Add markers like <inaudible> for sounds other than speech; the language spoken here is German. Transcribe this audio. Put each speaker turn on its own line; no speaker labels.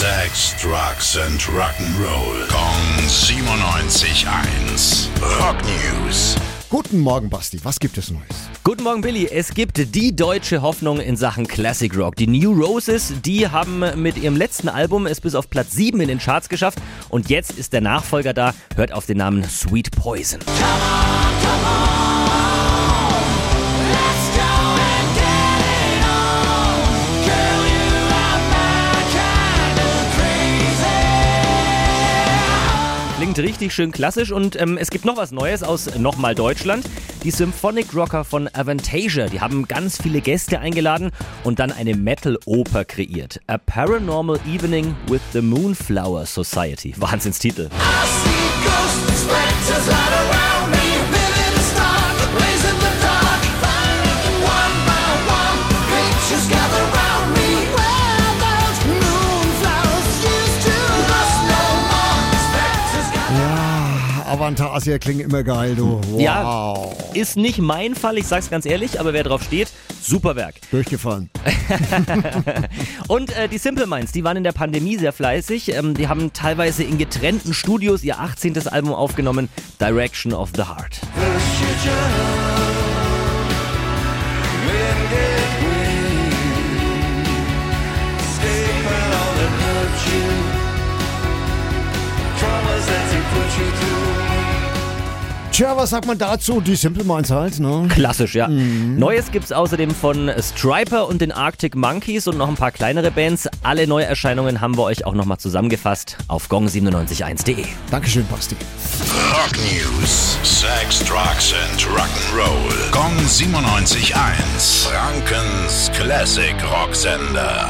Sex, Drugs and Rock'n'Roll. Kong 97.1. Rock News.
Guten Morgen, Basti. Was gibt es Neues?
Guten Morgen, Billy. Es gibt die deutsche Hoffnung in Sachen Classic Rock. Die New Roses, die haben mit ihrem letzten Album es bis auf Platz 7 in den Charts geschafft. Und jetzt ist der Nachfolger da. Hört auf den Namen Sweet Poison. Klingt richtig schön klassisch und ähm, es gibt noch was Neues aus nochmal Deutschland. Die Symphonic Rocker von Avantasia, die haben ganz viele Gäste eingeladen und dann eine Metal-Oper kreiert. A Paranormal Evening with the Moonflower Society. Wahnsinnstitel.
Avantasia klingen immer geil, du. Wow.
Ja, ist nicht mein Fall, ich sag's ganz ehrlich, aber wer drauf steht, super Werk. <laughs>
Durchgefallen. <laughs>
Und äh, die Simple Minds, die waren in der Pandemie sehr fleißig. Ähm, die haben teilweise in getrennten Studios ihr 18. Album aufgenommen, Direction of the Heart.
Tja, was sagt man dazu? Die Simple Minds halt, ne?
Klassisch, ja. Mhm. Neues gibt's außerdem von Striper und den Arctic Monkeys und noch ein paar kleinere Bands. Alle Neuerscheinungen haben wir euch auch nochmal zusammengefasst auf gong971.de.
Dankeschön, Basti.
Rock News: Sex, Drugs and Rock'n'Roll. Gong 97.1. Frankens Classic Rocksender.